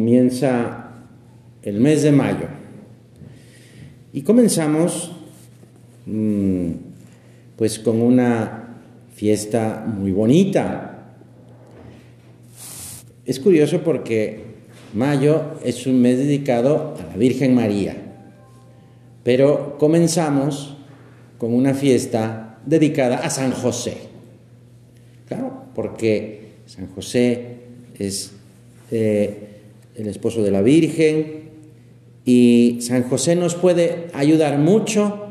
comienza el mes de mayo y comenzamos mm, pues con una fiesta muy bonita. Es curioso porque mayo es un mes dedicado a la Virgen María, pero comenzamos con una fiesta dedicada a San José. Claro, porque San José es eh, el esposo de la Virgen y San José nos puede ayudar mucho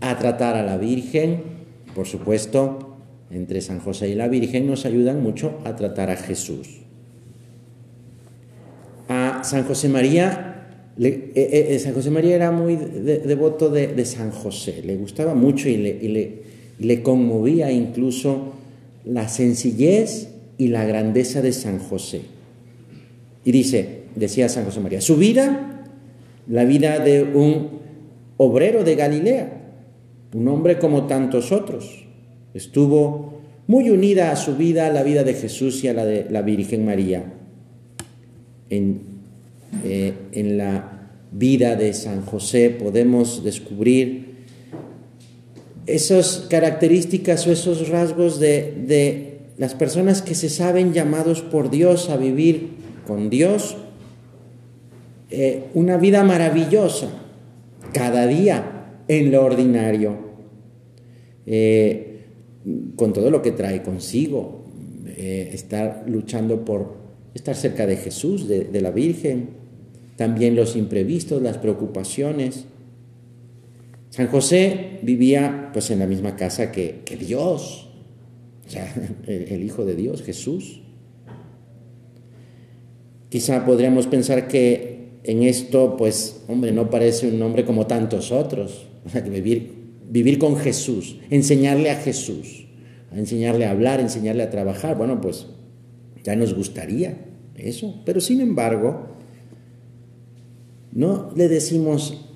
a tratar a la Virgen, por supuesto, entre San José y la Virgen nos ayudan mucho a tratar a Jesús. A San José María eh, eh, eh, San José María era muy devoto de, San José, le gustaba mucho y le, conmovía incluso la sencillez y la grandeza de San José. Y dice, decía San José María, su vida, la vida de un obrero de Galilea, un hombre como tantos otros, estuvo muy unida a su vida, a la vida de Jesús y a la de la Virgen María. En eh, en la vida de San José podemos descubrir esas características o esos rasgos de, las personas que se saben llamados por Dios a vivir con Dios eh, una vida maravillosa, cada día en lo ordinario, eh, con todo lo que trae consigo, estar luchando por estar cerca de Jesús, de la Virgen, también los imprevistos, las preocupaciones. San José vivía pues en la misma casa que, Dios, o sea, el, Hijo de Dios, Jesús. Quizá podríamos pensar que en esto, pues, hombre, no parece un nombre como tantos otros. Vivir, vivir con Jesús, enseñarle a Jesús, enseñarle a hablar, enseñarle a trabajar. Bueno, pues ya nos gustaría eso. Pero sin embargo, no le decimos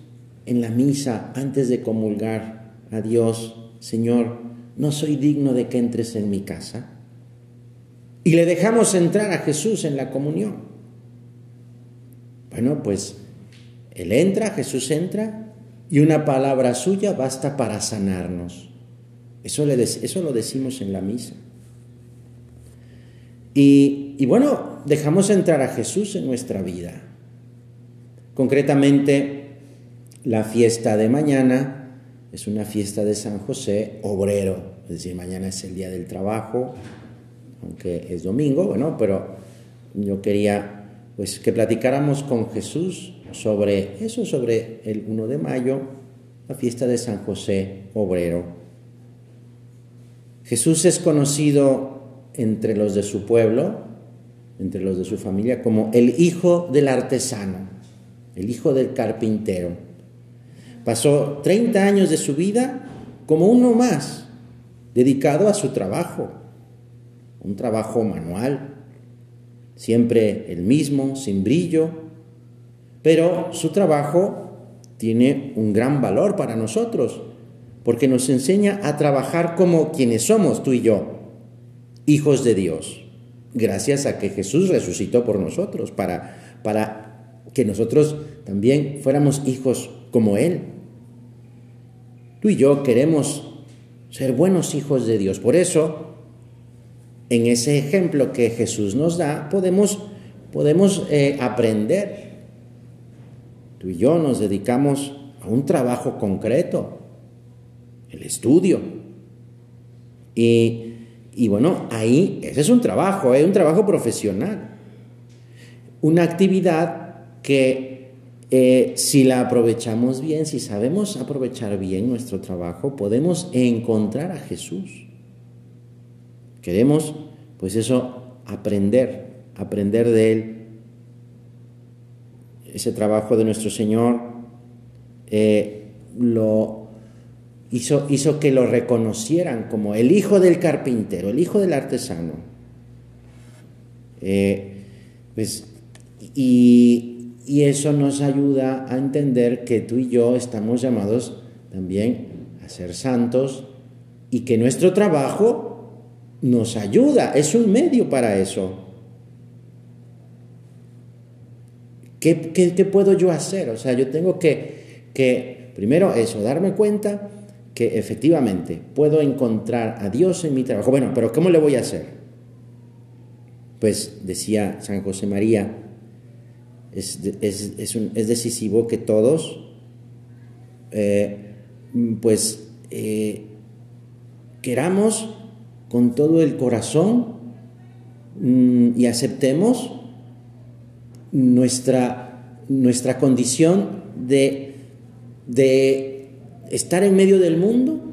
en la misa antes de comulgar a Dios, Señor, no soy digno de que entres en mi casa. Y le dejamos entrar a Jesús en la comunión. Bueno, pues Él entra, Jesús entra, y una palabra suya basta para sanarnos. Eso, lo decimos en la misa. Y, y bueno, dejamos entrar a Jesús en nuestra vida. Concretamente, la fiesta de mañana es una fiesta de San José obrero, es decir, mañana es el día del trabajo, aunque es domingo, bueno, pero yo quería pues que platicáramos con Jesús sobre eso, sobre el 1 de mayo, la fiesta de San José obrero. Jesús es conocido entre los de su pueblo, entre los de su familia, como el hijo del artesano el hijo del carpintero. Pasó 30 años de su vida como uno más, dedicado a su trabajo, un trabajo manual, siempre el mismo, sin brillo, pero su trabajo tiene un gran valor para nosotros, porque nos enseña a trabajar como quienes somos, tú y yo, hijos de Dios, gracias a que Jesús resucitó por nosotros, para, para que nosotros también fuéramos hijos como Él. Tú y yo queremos ser buenos hijos de Dios. Por eso, en ese ejemplo que Jesús nos da, podemos, podemos eh, aprender. Tú y yo nos dedicamos a un trabajo concreto, el estudio. Y, y bueno, ahí ese es un trabajo, es un trabajo profesional. Una actividad que eh, si la aprovechamos bien, si sabemos aprovechar bien nuestro trabajo, podemos encontrar a Jesús. Queremos, pues eso, aprender, aprender de Él. Ese trabajo de nuestro Señor eh, lo hizo, hizo que lo reconocieran como el hijo del carpintero, el hijo del artesano. Eh, pues, y, y eso nos ayuda a entender que tú y yo estamos llamados también a ser santos y que nuestro trabajo nos ayuda, es un medio para eso. ¿qué, qué, puedo yo hacer? O sea, yo tengo que, que, primero eso, darme cuenta que efectivamente puedo encontrar a Dios en mi trabajo. Bueno, pero ¿cómo le voy a hacer? Pues decía San José María, es, es, es, decisivo que todos, eh, pues, eh, queramos con todo el corazón mm, y aceptemos nuestra, nuestra condición de, de estar en medio del mundo,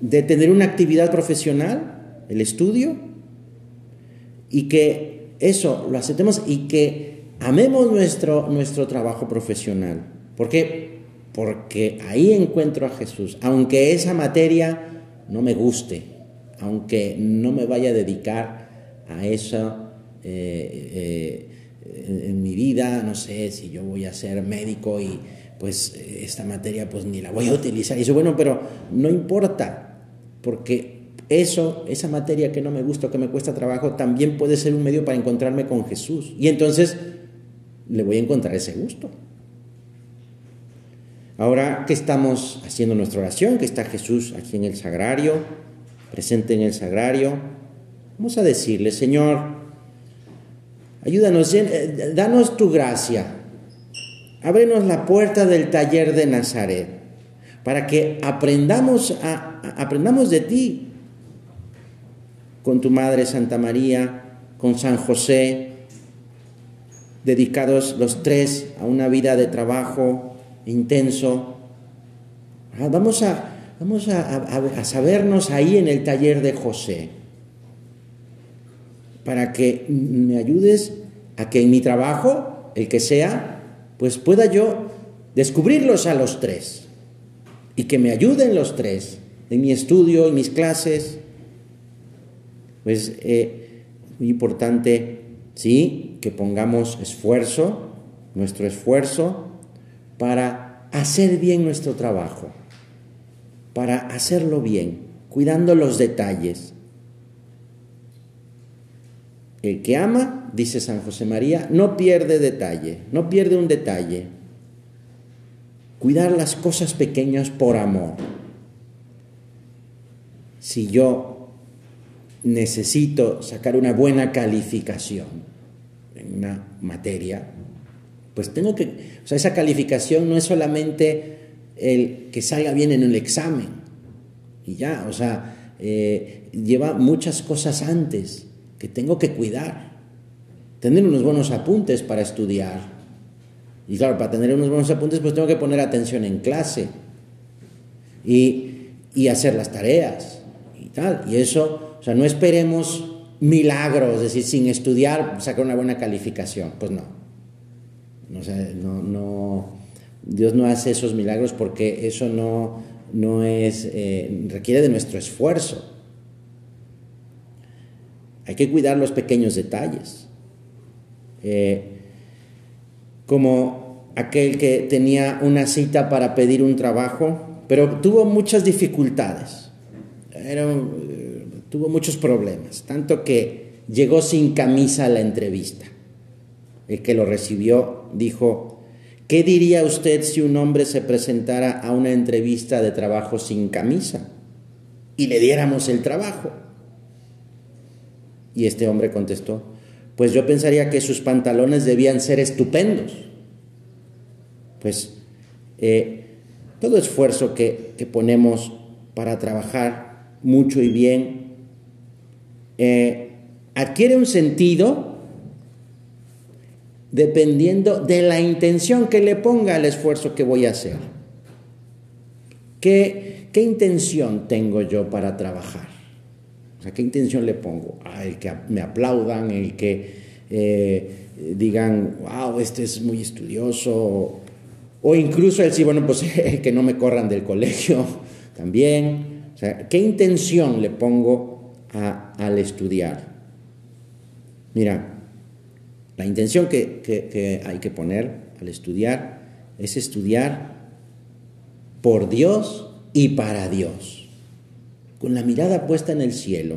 de tener una actividad profesional, el estudio, y que eso lo aceptemos y que amemos nuestro, nuestro trabajo profesional. ¿Por qué? Porque ahí encuentro a Jesús, aunque esa materia no me guste, aunque no me vaya a dedicar a eso eh, eh, en, mi vida, no sé si yo voy a ser médico y pues esta materia pues ni la voy a utilizar. Y eso, bueno, pero no importa, porque eso, esa materia que no me gusta, que me cuesta trabajo, también puede ser un medio para encontrarme con Jesús. Y entonces le voy a encontrar ese gusto. Ahora que estamos haciendo nuestra oración, que está Jesús aquí en el sagrario, presente en el sagrario, vamos a decirle, Señor, ayúdanos, eh, danos tu gracia, ábrenos la puerta del taller de Nazaret, para que aprendamos, a, aprendamos de ti, con tu Madre Santa María, con San José, dedicados los tres a una vida de trabajo, intenso. Ah, vamos a, vamos a, sabernos ahí en el taller de José, para que me ayudes a que en mi trabajo, el que sea, pues pueda yo descubrirlos a los tres y que me ayuden los tres en mi estudio, en mis clases. Pues eh, muy importante, sí, que pongamos esfuerzo, nuestro esfuerzo, para hacer bien nuestro trabajo, para hacerlo bien, cuidando los detalles. El que ama, dice San José María, no pierde detalle, no pierde un detalle. Cuidar las cosas pequeñas por amor. Si yo necesito sacar una buena calificación en una materia, pues tengo que, o sea, esa calificación no es solamente el que salga bien en el examen y ya, o sea, eh, lleva muchas cosas antes que tengo que cuidar. Tener unos buenos apuntes para estudiar. Y claro, para tener unos buenos apuntes, pues tengo que poner atención en clase y, y hacer las tareas y tal. Y eso, o sea, no esperemos milagros, es decir, sin estudiar sacar una buena calificación. Pues no. No, no, Dios no hace esos milagros porque eso no, no es, eh, requiere de nuestro esfuerzo. Hay que cuidar los pequeños detalles. Eh, como aquel que tenía una cita para pedir un trabajo, pero tuvo muchas dificultades, eh, tuvo muchos problemas, tanto que llegó sin camisa a la entrevista el que lo recibió, dijo, ¿qué diría usted si un hombre se presentara a una entrevista de trabajo sin camisa y le diéramos el trabajo? Y este hombre contestó, pues yo pensaría que sus pantalones debían ser estupendos. Pues eh, todo esfuerzo que, ponemos para trabajar mucho y bien eh, adquiere un sentido dependiendo de la intención que le ponga al esfuerzo que voy a hacer. ¿Qué, qué intención tengo yo para trabajar? O sea, ¿qué intención le pongo? Ah, el que me aplaudan, el que eh, digan, wow, este es muy estudioso, o incluso el sí, bueno, pues que no me corran del colegio también. O sea, ¿qué intención le pongo al estudiar? Mira, la intención que, hay que poner al estudiar es estudiar por Dios y para Dios, con la mirada puesta en el cielo.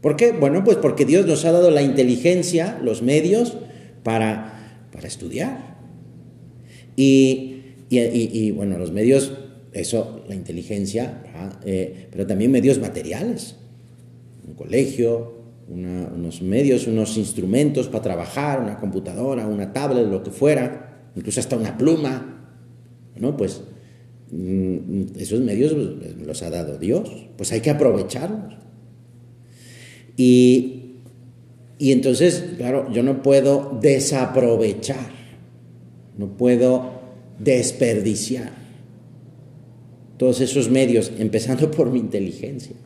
¿Por qué? Bueno, pues porque Dios nos ha dado la inteligencia, los medios para, para estudiar. Y, y, bueno, los medios, eso, la inteligencia, eh, pero también medios materiales, un colegio, unos medios, unos instrumentos para trabajar, una computadora, una tablet, lo que fuera, incluso hasta una pluma, ¿no? Pues mm, esos medios los ha dado Dios, pues hay que aprovecharlos. Y, y entonces, claro, yo no puedo desaprovechar, no puedo desperdiciar todos esos medios, empezando por mi inteligencia,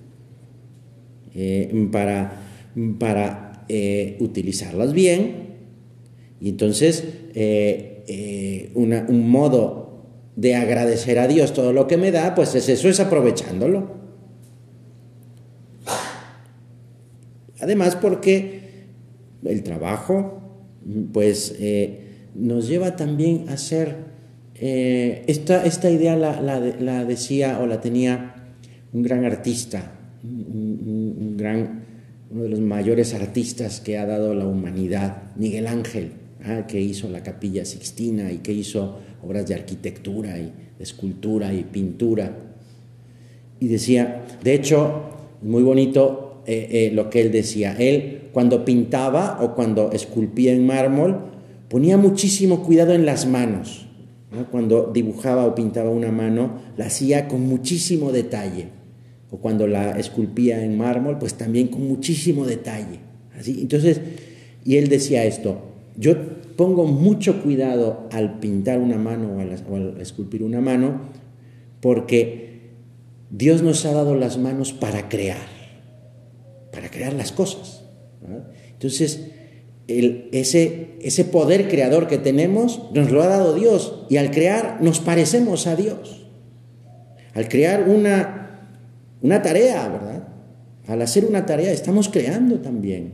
eh, para para eh, utilizarlas bien. Y entonces, eh, eh, un modo de agradecer a Dios todo lo que me da, pues es eso, es aprovechándolo. Además, porque el trabajo, pues, nos lleva también a ser, esta, esta, idea la, decía o la tenía un gran artista, un gran uno de los mayores artistas que ha dado la humanidad, Miguel Ángel, ah, que hizo la capilla Sixtina y que hizo obras de arquitectura y escultura y pintura. Y decía, de hecho, muy bonito eh, eh, lo que él decía, él cuando pintaba o cuando esculpía en mármol, ponía muchísimo cuidado en las manos. Cuando dibujaba o pintaba una mano, la hacía con muchísimo detalle o cuando la esculpía en mármol, pues también con muchísimo detalle. Así, entonces, y él decía esto, yo pongo mucho cuidado al pintar una mano o al, esculpir una mano, porque Dios nos ha dado las manos para crear, para crear las cosas. Entonces, ese, ese poder creador que tenemos nos lo ha dado Dios y al crear nos parecemos a Dios. Al crear una, una tarea, ¿verdad? Al hacer una tarea estamos creando también,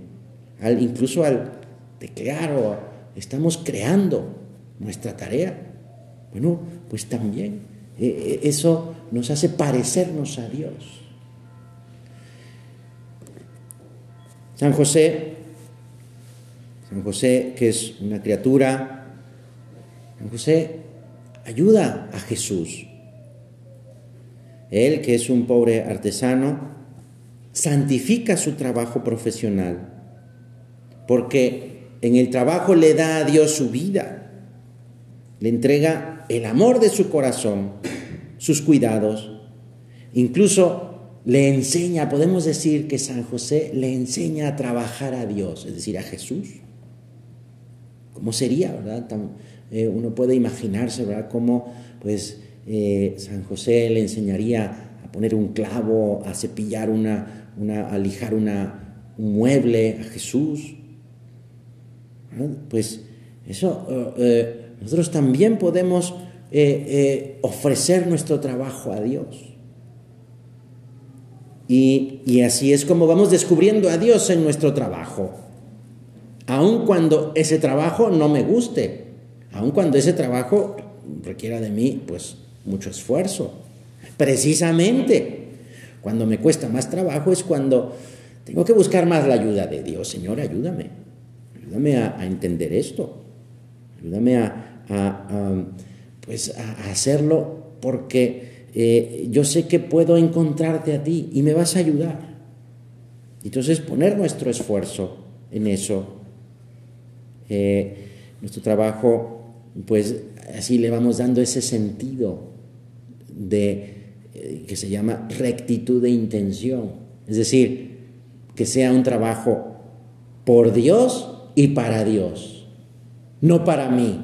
al, incluso al teclear o estamos creando nuestra tarea. Bueno, pues también eh, eh, eso nos hace parecernos a Dios. San José, San José que es una criatura, San José ayuda a Jesús él, que es un pobre artesano, santifica su trabajo profesional, porque en el trabajo le da a Dios su vida, le entrega el amor de su corazón, sus cuidados, incluso le enseña, podemos decir que San José le enseña a trabajar a Dios, es decir, a Jesús. ¿Cómo sería, verdad? Eh, uno puede imaginarse, ¿verdad? Cómo, pues, eh, San José le enseñaría a poner un clavo, a cepillar una, una a lijar una, un mueble a Jesús. Pues eso, eh, eh, nosotros también podemos ofrecer nuestro trabajo a Dios. Y, y, así es como vamos descubriendo a Dios en nuestro trabajo. Aun cuando ese trabajo no me guste, aun cuando ese trabajo requiera de mí, pues mucho esfuerzo. Precisamente cuando me cuesta más trabajo es cuando tengo que buscar más la ayuda de Dios. Señor, ayúdame. Ayúdame a, entender esto. Ayúdame a, pues a hacerlo porque eh, yo sé que puedo encontrarte a ti y me vas a ayudar. Entonces poner nuestro esfuerzo en eso. Eh, nuestro trabajo, pues así le vamos dando ese sentido de, eh, que se llama rectitud de intención. Es decir, que sea un trabajo por Dios y para Dios. No para mí,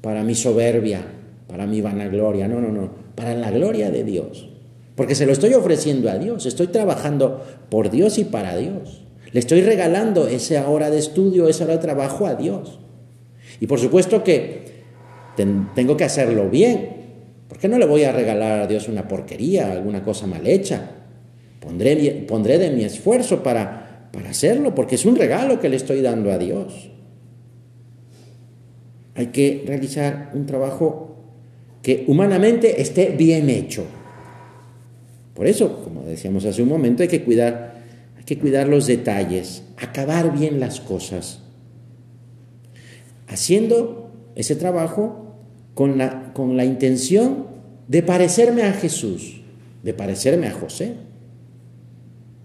para mi soberbia, para mi vanagloria. No, no, no. Para la gloria de Dios. Porque se lo estoy ofreciendo a Dios. Estoy trabajando por Dios y para Dios. Le estoy regalando esa hora de estudio, esa hora de trabajo a Dios. Y por supuesto que tengo que hacerlo bien, ¿Por qué no le voy a regalar a Dios una porquería, alguna cosa mal hecha? Pondré, pondré de mi esfuerzo para, para hacerlo, porque es un regalo que le estoy dando a Dios. Hay que realizar un trabajo que humanamente esté bien hecho. Por eso, como decíamos hace un momento, hay que cuidar, hay que cuidar los detalles, acabar bien las cosas. haciendo ese trabajo con la, con la intención de parecerme a Jesús, de parecerme a José.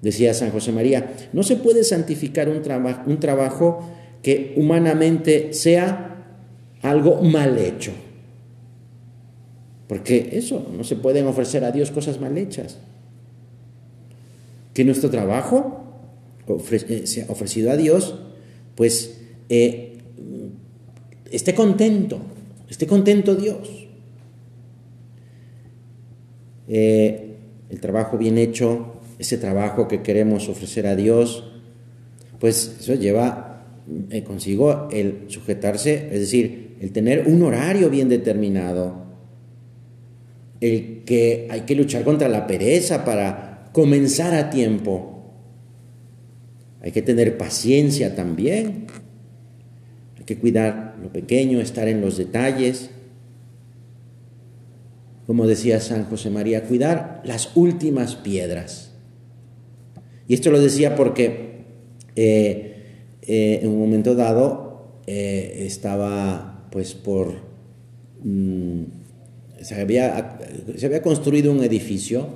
Decía San José María, no se puede santificar un, un trabajo que humanamente sea algo mal hecho. Porque eso, no se pueden ofrecer a Dios cosas mal hechas. Que nuestro trabajo eh, sea ofrecido a Dios, pues eh, esté contento, esté contento Dios. Eh, el trabajo bien hecho, ese trabajo que queremos ofrecer a Dios, pues eso lleva consigo el sujetarse, es decir, el tener un horario bien determinado, el que hay que luchar contra la pereza para comenzar a tiempo. Hay que tener paciencia también. Que cuidar lo pequeño, estar en los detalles. Como decía San José María, cuidar las últimas piedras. Y esto lo decía porque eh, eh, en un momento dado eh, estaba pues por... Mm, se había, se había construido un edificio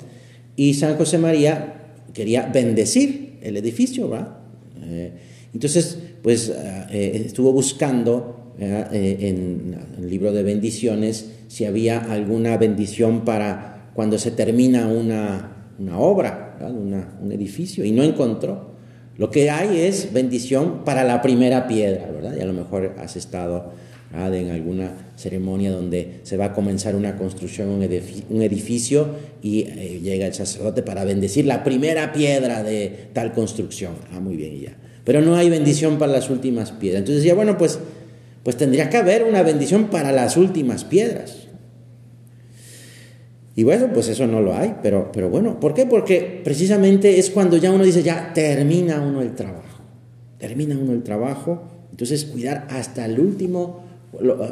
y San José María quería bendecir el edificio, ¿verdad? Entonces, pues eh, eh, estuvo buscando en el libro de bendiciones si había alguna bendición para cuando se termina una, una obra, un edificio, y no encontró. Lo que hay es bendición para la primera piedra, ¿verdad? Y a lo mejor has estado en alguna ceremonia donde se va a comenzar una construcción, un edificio, y eh, llega el sacerdote para bendecir la primera piedra de tal construcción. Ah, muy bien, ya. Pero no hay bendición para las últimas piedras. Entonces decía, bueno, pues, pues tendría que haber una bendición para las últimas piedras. Y bueno, pues eso no lo hay, pero, pero bueno, ¿por qué? Porque precisamente es cuando ya uno dice, ya termina uno el trabajo, termina uno el trabajo, entonces cuidar hasta el último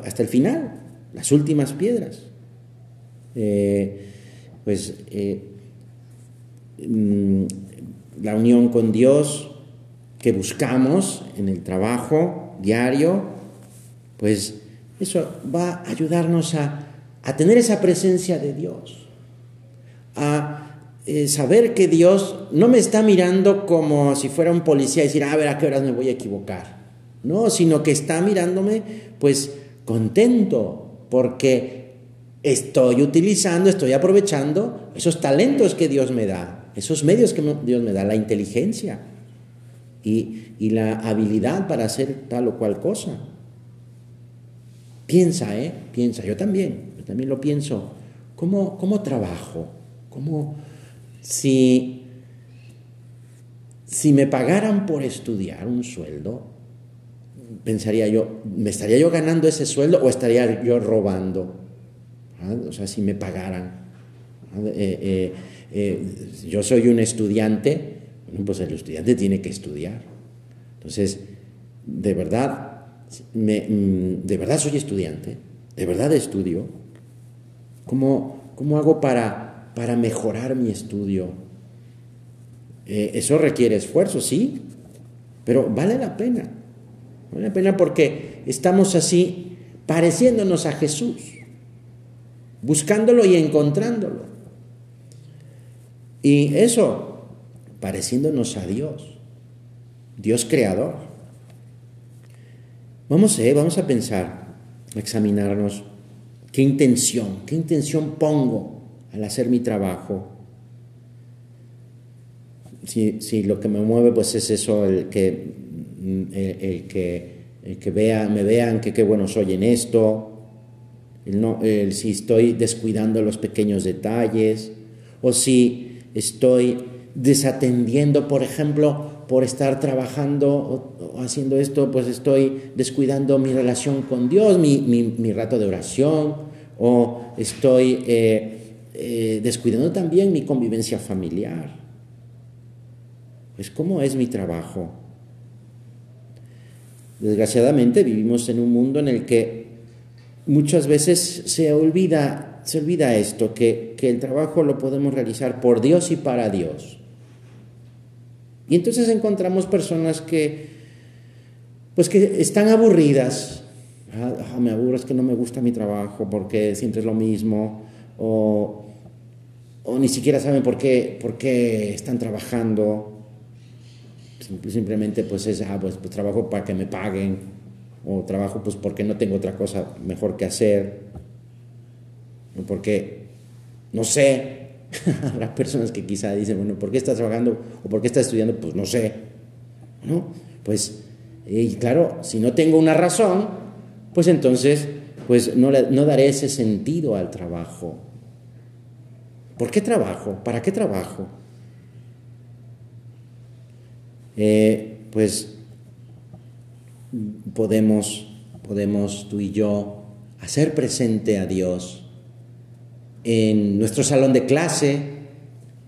hasta el final, las últimas piedras. Eh, pues eh, mm, la unión con Dios que buscamos en el trabajo diario, pues eso va a ayudarnos a, tener esa presencia de Dios, a eh, saber que Dios no me está mirando como si fuera un policía y decir, a ver a qué horas me voy a equivocar. No, sino que está mirándome pues contento porque estoy utilizando, estoy aprovechando esos talentos que Dios me da, esos medios que Dios me da, la inteligencia y, la habilidad para hacer tal o cual cosa. Piensa, ¿eh? Piensa, yo también, yo también lo pienso. ¿Cómo, cómo trabajo? ¿Cómo si, si me pagaran por estudiar un sueldo, pensaría yo, ¿me estaría yo ganando ese sueldo o estaría yo robando? ¿Ah? O sea, si me pagaran. ¿Ah? Eh, eh, eh, yo soy un estudiante, pues el estudiante tiene que estudiar. Entonces, de verdad, mm, de verdad soy estudiante, de verdad estudio. ¿Cómo, cómo hago para, para mejorar mi estudio? eso requiere esfuerzo, sí, pero vale la pena. Vale la pena porque estamos así pareciéndonos a Jesús, buscándolo y encontrándolo. Y eso, pareciéndonos a Dios, Dios creador. Vamos a, eh, vamos a pensar, a examinarnos qué intención, qué intención pongo al hacer mi trabajo. Si, si lo que me mueve pues es eso, el que el, que, que vea, me vean que qué bueno soy en esto, no, si estoy descuidando los pequeños detalles, o si estoy desatendiendo, por ejemplo, por estar trabajando o, haciendo esto, pues estoy descuidando mi relación con Dios, mi, mi, rato de oración, o estoy eh, eh, descuidando también mi convivencia familiar. Pues cómo es mi trabajo. Desgraciadamente vivimos en un mundo en el que muchas veces se olvida, se olvida esto, que, el trabajo lo podemos realizar por Dios y para Dios. Y entonces encontramos personas que, pues que están aburridas, Ah, me aburro, es que no me gusta mi trabajo porque siempre es lo mismo, o, o ni siquiera saben por qué, por qué están trabajando. Simplemente pues es, ah, pues, pues, trabajo para que me paguen, o trabajo pues porque no tengo otra cosa mejor que hacer, o porque, no sé, habrá personas que quizá dicen, bueno, ¿por qué estás trabajando o por qué estás estudiando? Pues no sé, ¿no? Pues, y claro, si no tengo una razón, pues entonces pues no, no daré ese sentido al trabajo. ¿Por qué trabajo? ¿Para qué trabajo? Eh, pues podemos, podemos tú y yo hacer presente a Dios en nuestro salón de clase,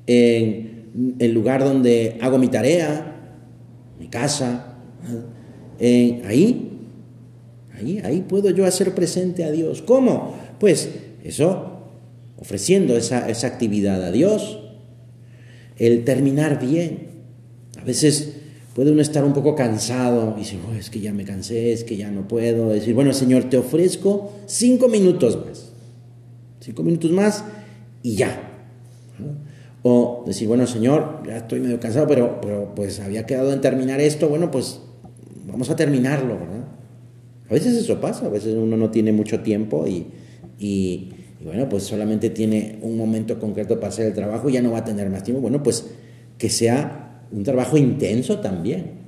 en el lugar donde hago mi tarea, mi casa, en, ahí Ahí, puedo yo hacer presente a Dios. ¿Cómo? Pues eso, ofreciendo esa, actividad a Dios. El terminar bien. A veces puede uno estar un poco cansado y decir, oh, es que ya me cansé, es que ya no puedo. Decir, bueno, Señor, te ofrezco cinco minutos más. Cinco minutos más y ya. O decir, bueno, Señor, ya estoy medio cansado, pero, pero pues había quedado en terminar esto. Bueno, pues vamos a terminarlo, ¿verdad? A veces eso pasa, a veces uno no tiene mucho tiempo y, bueno, pues solamente tiene un momento concreto para hacer el trabajo y ya no va a tener más tiempo. Bueno, pues que sea un trabajo intenso también.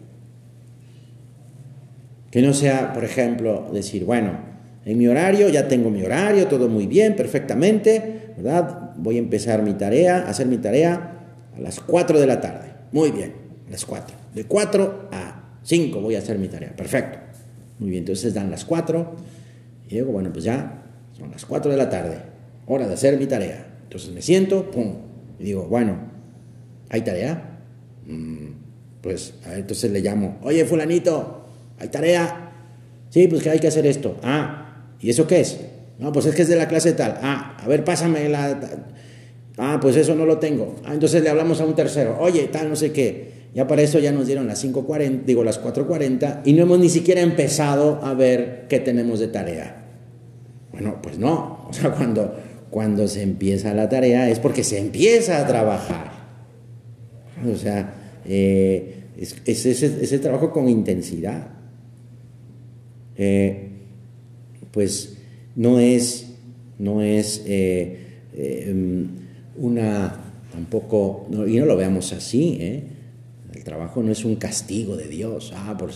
Que no sea, por ejemplo, decir, bueno, en mi horario, ya tengo mi horario, todo muy bien, perfectamente, ¿verdad? Voy a empezar mi tarea, hacer mi tarea a las 4 de la tarde. Muy bien, a las 4. De 4 a 5 voy a hacer mi tarea, perfecto. Muy bien, entonces dan las 4 y digo, bueno, pues ya son las 4 de la tarde, hora de hacer mi tarea. Entonces me siento, pum, y digo, bueno, ¿hay tarea? Mm, pues a entonces le llamo, oye, fulanito, ¿hay tarea? Sí, pues que hay que hacer esto. Ah, ¿y eso qué es? No, pues es que es de la clase tal. Ah, a ver, pásame la... Ah, pues eso no lo tengo. Ah, entonces le hablamos a un tercero. Oye, tal, no sé qué. Ya para eso ya nos dieron las 5.40, digo las 4.40 y no hemos ni siquiera empezado a ver qué tenemos de tarea. Bueno, pues no. O sea, cuando, cuando se empieza la tarea es porque se empieza a trabajar. O sea, eh, es, ese, trabajo con intensidad. Eh, pues no es, no es eh, una, tampoco, y no lo veamos así, ¿eh? El trabajo no es un castigo de Dios. Ah, por,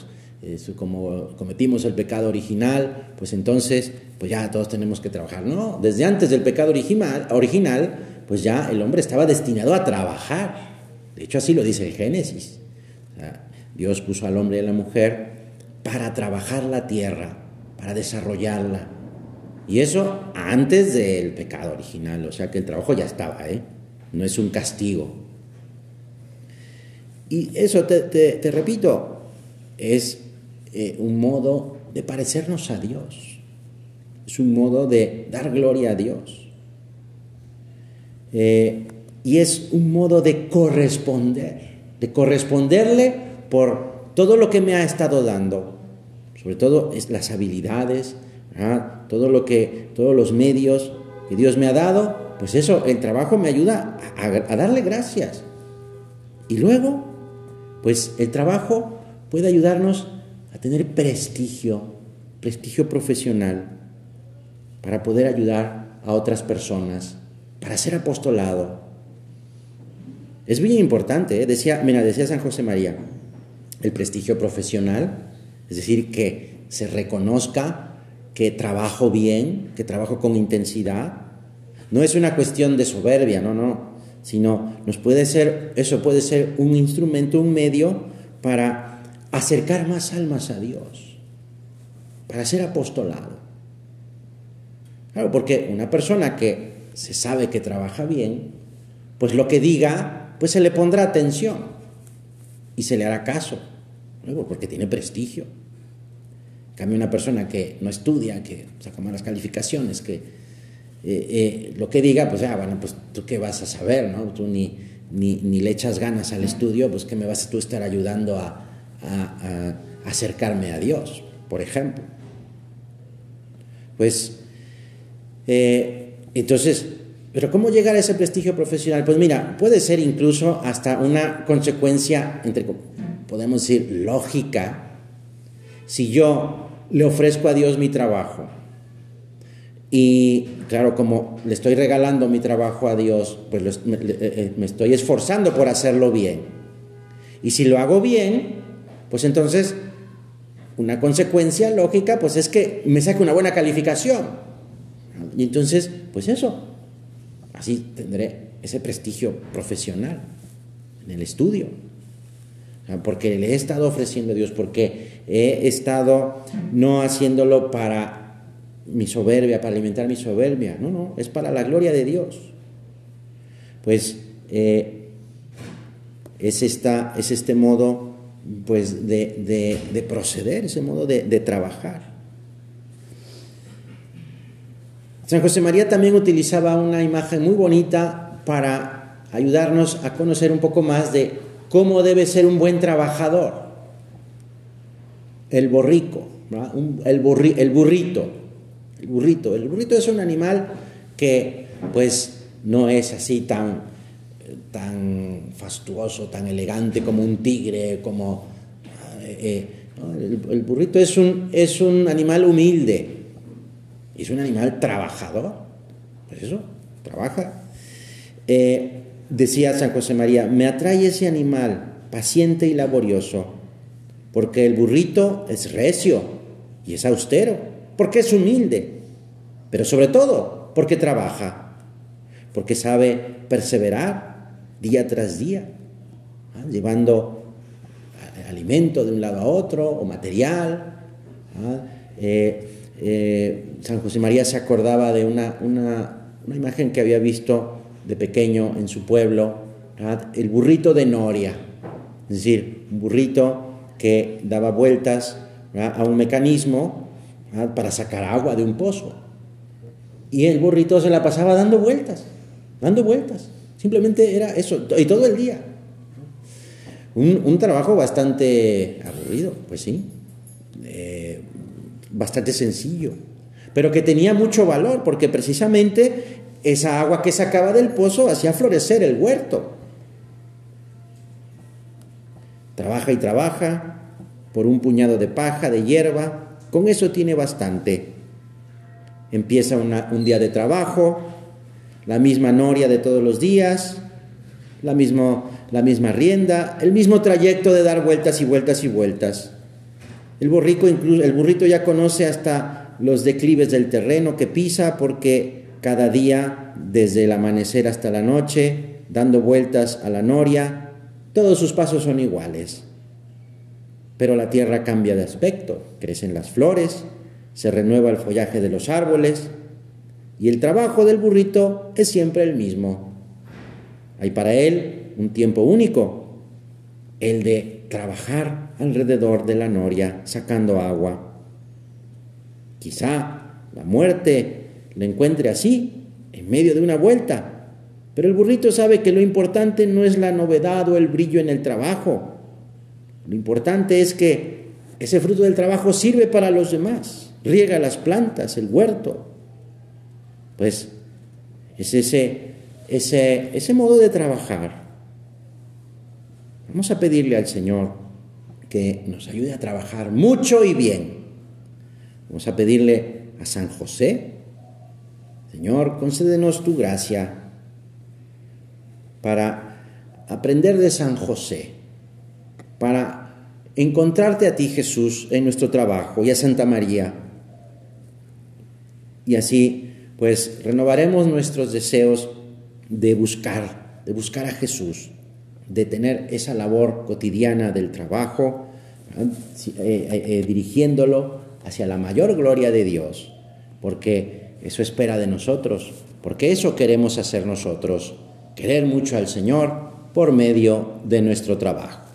como cometimos el pecado original, pues entonces, pues ya todos tenemos que trabajar. No, desde antes del pecado original pues ya el hombre estaba destinado a trabajar. De hecho, así lo dice el Génesis. Dios puso al hombre y a la mujer para trabajar la tierra, para desarrollarla. Y eso antes del pecado original, o sea que el trabajo ya estaba, ¿eh? No es un castigo. Y eso, te, repito, es eh, un modo de parecernos a Dios. Es un modo de dar gloria a Dios. Eh, y es un modo de corresponder, de corresponderle por todo lo que me ha estado dando. Sobre todo es las habilidades, todo lo que, todos los medios que Dios me ha dado, pues eso, el trabajo me ayuda a darle gracias. Y luego pues el trabajo puede ayudarnos a tener prestigio, prestigio profesional, para poder ayudar a otras personas, para ser apostolado. Es muy importante, ¿eh? decía, mira, decía San José María, el prestigio profesional, es decir, que se reconozca que trabajo bien, que trabajo con intensidad. No es una cuestión de soberbia, no, no sino nos puede ser, eso puede ser un instrumento, un medio para acercar más almas a Dios, para ser apostolado. Claro, porque una persona que se sabe que trabaja bien, pues lo que diga, pues se le pondrá atención y se le hará caso, porque tiene prestigio. En cambio, una persona que no estudia, que saca malas calificaciones, que eh, eh, lo que diga, pues, ah, bueno, pues tú qué vas a saber, ¿no? Tú ni, ni, le echas ganas al estudio, pues que me vas tú estar ayudando a, acercarme a Dios, por ejemplo. Pues, eh, entonces, pero ¿cómo llegar a ese prestigio profesional? Pues mira, puede ser incluso hasta una consecuencia, entre, podemos decir, lógica. Si yo le ofrezco a Dios mi trabajo y claro, como le estoy regalando mi trabajo a Dios, pues eh, eh, me, estoy esforzando por hacerlo bien. Y si lo hago bien, pues entonces una consecuencia lógica pues es que me saque una buena calificación. Y entonces, pues eso, así tendré ese prestigio profesional en el estudio. Porque le he estado ofreciendo a Dios, porque he estado no haciéndolo para mi soberbia, para alimentar mi soberbia. No, no, es para la gloria de Dios. Pues eh, es, esta, es este modo pues, de, proceder, ese modo de, de trabajar. San José María también utilizaba una imagen muy bonita para ayudarnos a conocer un poco más de cómo debe ser un buen trabajador. El borrico, el, burrito. El burrito. El burrito es un animal que pues no es así tan, tan fastuoso, tan elegante como un tigre, como... Eh, eh, el, burrito es un, es un animal humilde, es un animal trabajador. Pues eso, trabaja. Eh, decía San José María, me atrae ese animal paciente y laborioso, porque el burrito es recio y es austero porque es humilde, pero sobre todo porque trabaja, porque sabe perseverar día tras día, ¿ah? llevando alimento de un lado a otro o material. ¿ah? Eh, eh, San José María se acordaba de una, imagen que había visto de pequeño en su pueblo, el burrito de Noria, es decir, un burrito que daba vueltas a un mecanismo para sacar agua de un pozo. Y el burrito se la pasaba dando vueltas, dando vueltas. Simplemente era eso, y todo el día. Un, trabajo bastante aburrido, pues sí, eh, bastante sencillo, pero que tenía mucho valor, porque precisamente esa agua que sacaba del pozo hacía florecer el huerto. Trabaja y trabaja por un puñado de paja, de hierba, con eso tiene bastante. Empieza un día de trabajo, la misma noria de todos los días, la, la misma rienda, el mismo trayecto de dar vueltas y vueltas y vueltas. El, incluso, el burrito ya conoce hasta los declives del terreno que pisa porque cada día, desde el amanecer hasta la noche, dando vueltas a la noria, todos sus pasos son iguales. Pero la tierra cambia de aspecto, crecen las flores, se renueva el follaje de los árboles y el trabajo del burrito es siempre el mismo. Hay para él un tiempo único, el de trabajar alrededor de la noria sacando agua. Quizá la muerte le encuentre así, en medio de una vuelta, pero el burrito sabe que lo importante no es la novedad o el brillo en el trabajo, lo importante es que ese fruto del trabajo sirve para los demás, riega las plantas, el huerto. Pues es ese, ese, ese modo de trabajar. Vamos a pedirle al Señor que nos ayude a trabajar mucho y bien. Vamos a pedirle a San José, Señor, concédenos tu gracia para aprender de San José para encontrarte a ti, Jesús, en nuestro trabajo y a Santa María. Y así, pues, renovaremos nuestros deseos de buscar, de buscar a Jesús, de tener esa labor cotidiana del trabajo, eh, eh, eh, dirigiéndolo hacia la mayor gloria de Dios, porque eso espera de nosotros, porque eso queremos hacer nosotros, querer mucho al Señor por medio de nuestro trabajo.